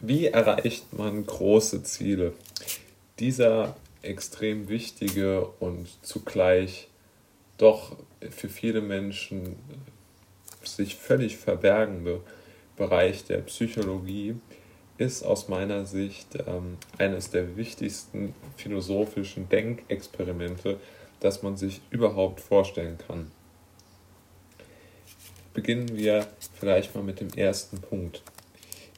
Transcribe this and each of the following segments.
Wie erreicht man große Ziele? Dieser extrem wichtige und zugleich doch für viele Menschen sich völlig verbergende Bereich der Psychologie ist aus meiner Sicht ähm, eines der wichtigsten philosophischen Denkexperimente, das man sich überhaupt vorstellen kann. Beginnen wir vielleicht mal mit dem ersten Punkt.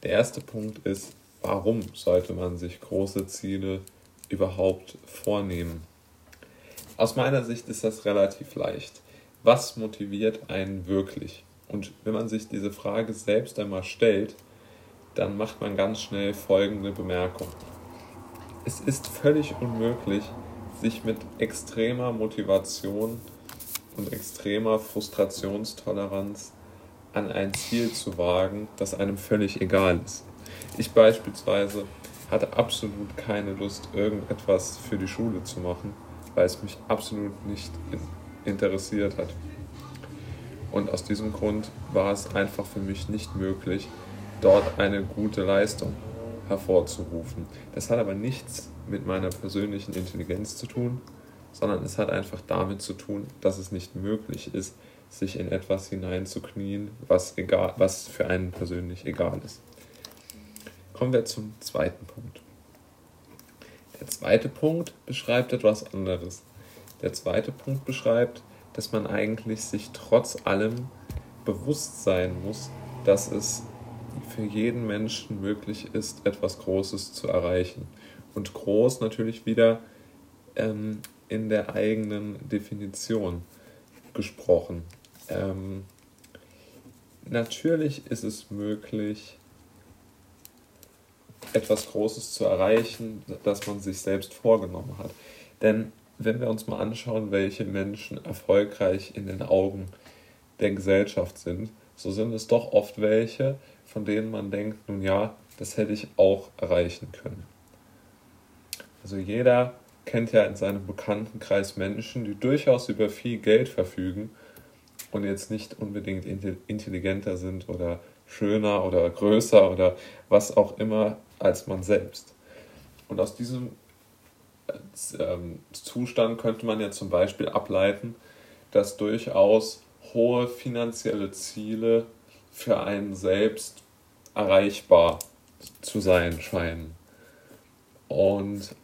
Der erste Punkt ist, warum sollte man sich große Ziele überhaupt vornehmen? Aus meiner Sicht ist das relativ leicht. Was motiviert einen wirklich? Und wenn man sich diese Frage selbst einmal stellt, dann macht man ganz schnell folgende Bemerkung. Es ist völlig unmöglich, sich mit extremer Motivation und extremer Frustrationstoleranz an ein Ziel zu wagen, das einem völlig egal ist. Ich beispielsweise hatte absolut keine Lust, irgendetwas für die Schule zu machen, weil es mich absolut nicht interessiert hat. Und aus diesem Grund war es einfach für mich nicht möglich, dort eine gute Leistung hervorzurufen. Das hat aber nichts mit meiner persönlichen Intelligenz zu tun, sondern es hat einfach damit zu tun, dass es nicht möglich ist, sich in etwas hineinzuknien, was, egal, was für einen persönlich egal ist. Kommen wir zum zweiten Punkt. Der zweite Punkt beschreibt etwas anderes. Der zweite Punkt beschreibt, dass man eigentlich sich trotz allem bewusst sein muss, dass es für jeden Menschen möglich ist, etwas Großes zu erreichen. Und groß natürlich wieder ähm, in der eigenen Definition gesprochen. Ähm, natürlich ist es möglich, etwas Großes zu erreichen, das man sich selbst vorgenommen hat. Denn wenn wir uns mal anschauen, welche Menschen erfolgreich in den Augen der Gesellschaft sind, so sind es doch oft welche, von denen man denkt, nun ja, das hätte ich auch erreichen können. Also jeder kennt ja in seinem Bekanntenkreis Menschen, die durchaus über viel Geld verfügen und jetzt nicht unbedingt intelligenter sind oder schöner oder größer oder was auch immer als man selbst. Und aus diesem ähm, Zustand könnte man ja zum Beispiel ableiten, dass durchaus hohe finanzielle Ziele für einen selbst erreichbar zu sein scheinen. Und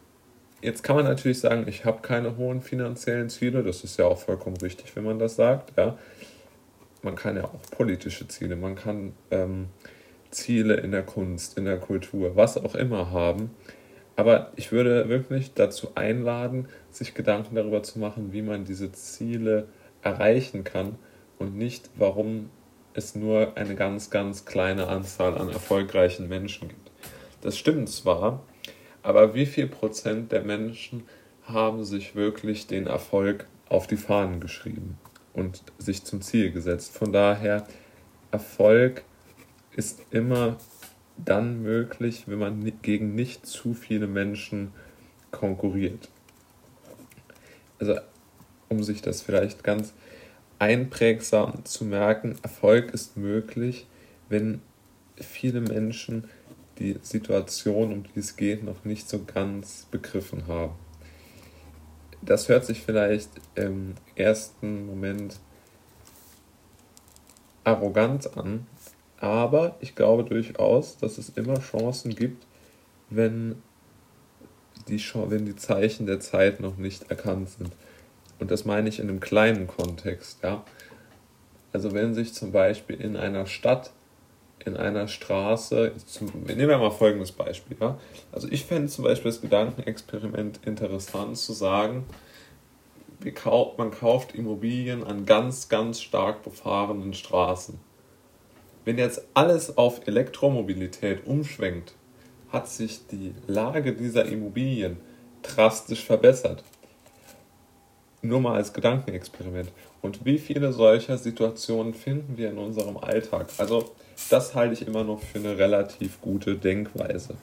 jetzt kann man natürlich sagen, ich habe keine hohen finanziellen Ziele, das ist ja auch vollkommen richtig, wenn man das sagt. Ja man kann ja auch politische Ziele, man kann ähm, Ziele in der Kunst, in der Kultur, was auch immer haben. Aber ich würde wirklich dazu einladen, sich Gedanken darüber zu machen, wie man diese Ziele erreichen kann und nicht, warum es nur eine ganz, ganz kleine Anzahl an erfolgreichen Menschen gibt. Das stimmt zwar, aber wie viel Prozent der Menschen haben sich wirklich den Erfolg auf die Fahnen geschrieben? und sich zum Ziel gesetzt. Von daher, Erfolg ist immer dann möglich, wenn man gegen nicht zu viele Menschen konkurriert. Also, um sich das vielleicht ganz einprägsam zu merken, Erfolg ist möglich, wenn viele Menschen die Situation, um die es geht, noch nicht so ganz begriffen haben das hört sich vielleicht im ersten Moment arrogant an, aber ich glaube durchaus, dass es immer Chancen gibt, wenn die, wenn die Zeichen der Zeit noch nicht erkannt sind. Und das meine ich in einem kleinen Kontext, ja. Also wenn sich zum Beispiel in einer Stadt in einer Straße, zum, nehmen wir mal folgendes Beispiel. Ja? Also ich fände zum Beispiel das Gedankenexperiment interessant zu sagen, man kauft Immobilien an ganz, ganz stark befahrenen Straßen. Wenn jetzt alles auf Elektromobilität umschwenkt, hat sich die Lage dieser Immobilien drastisch verbessert. Nur mal als Gedankenexperiment. Und wie viele solcher Situationen finden wir in unserem Alltag? Also das halte ich immer noch für eine relativ gute Denkweise.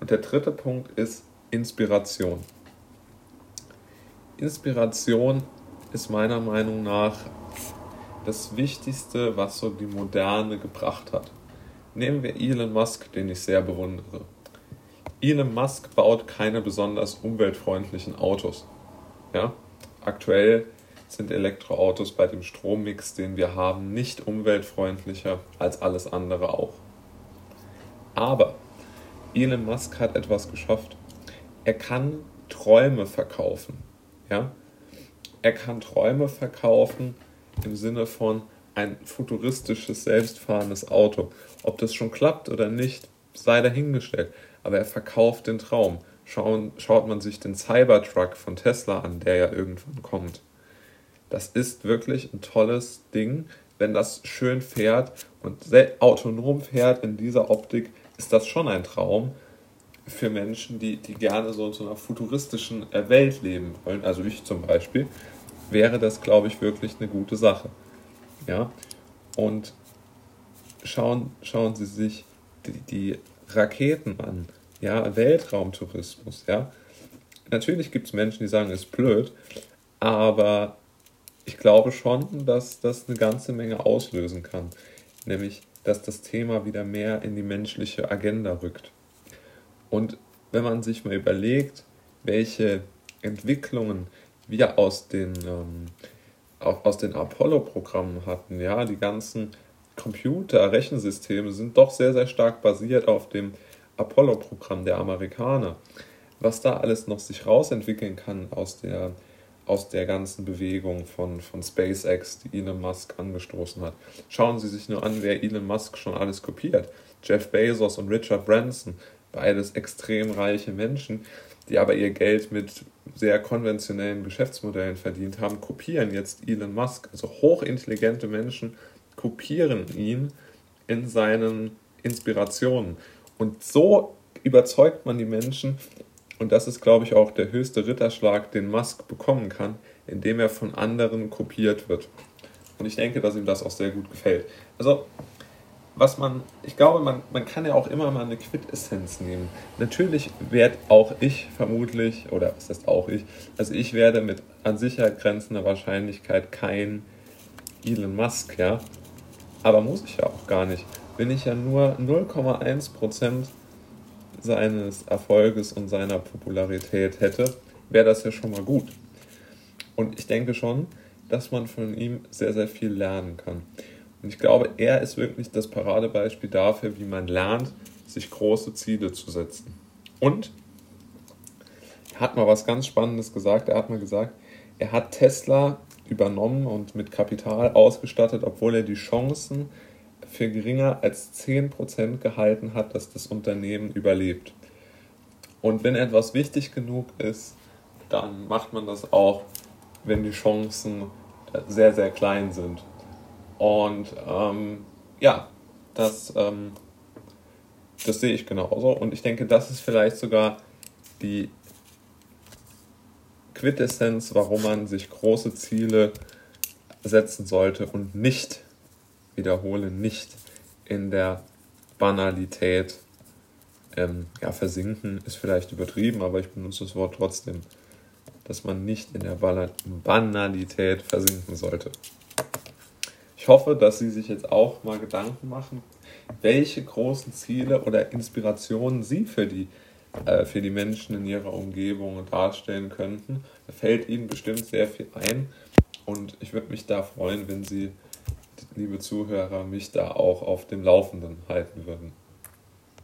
Und der dritte Punkt ist Inspiration. Inspiration ist meiner Meinung nach das Wichtigste, was so die Moderne gebracht hat. Nehmen wir Elon Musk, den ich sehr bewundere. Elon Musk baut keine besonders umweltfreundlichen Autos. Ja? Aktuell sind Elektroautos bei dem Strommix, den wir haben, nicht umweltfreundlicher als alles andere auch. Aber Elon Musk hat etwas geschafft. Er kann Träume verkaufen. Ja? Er kann Träume verkaufen im Sinne von ein futuristisches, selbstfahrendes Auto. Ob das schon klappt oder nicht, sei dahingestellt. Aber er verkauft den Traum. Schauen, schaut man sich den Cybertruck von Tesla an, der ja irgendwann kommt. Das ist wirklich ein tolles Ding, wenn das schön fährt und autonom fährt in dieser Optik, ist das schon ein Traum für Menschen, die, die gerne so in so einer futuristischen äh, Welt leben wollen. Also ich zum Beispiel, wäre das, glaube ich, wirklich eine gute Sache. Ja, und schauen, schauen Sie sich die, die Raketen an, ja, Weltraumtourismus, ja. Natürlich gibt es Menschen, die sagen, es ist blöd, aber ich glaube schon, dass das eine ganze Menge auslösen kann. Nämlich, dass das Thema wieder mehr in die menschliche Agenda rückt. Und wenn man sich mal überlegt, welche Entwicklungen wir aus den, ähm, den Apollo-Programmen hatten, ja, die ganzen Computer, Rechensysteme sind doch sehr, sehr stark basiert auf dem Apollo-Programm der Amerikaner. Was da alles noch sich rausentwickeln kann aus der aus der ganzen Bewegung von, von SpaceX, die Elon Musk angestoßen hat. Schauen Sie sich nur an, wer Elon Musk schon alles kopiert. Jeff Bezos und Richard Branson, beides extrem reiche Menschen, die aber ihr Geld mit sehr konventionellen Geschäftsmodellen verdient haben, kopieren jetzt Elon Musk. Also hochintelligente Menschen kopieren ihn in seinen Inspirationen. Und so überzeugt man die Menschen, und das ist, glaube ich, auch der höchste Ritterschlag, den Musk bekommen kann, indem er von anderen kopiert wird. Und ich denke, dass ihm das auch sehr gut gefällt. Also, was man, ich glaube, man, man kann ja auch immer mal eine Quintessenz nehmen. Natürlich werde auch ich vermutlich, oder was heißt auch ich, also ich werde mit an Sicherheit grenzender Wahrscheinlichkeit kein Elon Musk, ja. Aber muss ich ja auch gar nicht. Bin ich ja nur 0,1 Prozent seines Erfolges und seiner Popularität hätte, wäre das ja schon mal gut. Und ich denke schon, dass man von ihm sehr, sehr viel lernen kann. Und ich glaube, er ist wirklich das Paradebeispiel dafür, wie man lernt, sich große Ziele zu setzen. Und er hat mal was ganz Spannendes gesagt. Er hat mal gesagt, er hat Tesla übernommen und mit Kapital ausgestattet, obwohl er die Chancen für geringer als 10% gehalten hat, dass das Unternehmen überlebt. Und wenn etwas wichtig genug ist, dann macht man das auch, wenn die Chancen sehr, sehr klein sind. Und ähm, ja, das, ähm, das sehe ich genauso. Und ich denke, das ist vielleicht sogar die Quintessenz, warum man sich große Ziele setzen sollte und nicht wiederhole, nicht in der Banalität ähm, ja, versinken ist vielleicht übertrieben, aber ich benutze das Wort trotzdem, dass man nicht in der Banalität versinken sollte. Ich hoffe, dass Sie sich jetzt auch mal Gedanken machen, welche großen Ziele oder Inspirationen Sie für die, äh, für die Menschen in Ihrer Umgebung darstellen könnten. Da fällt Ihnen bestimmt sehr viel ein und ich würde mich da freuen, wenn Sie liebe Zuhörer, mich da auch auf dem Laufenden halten würden.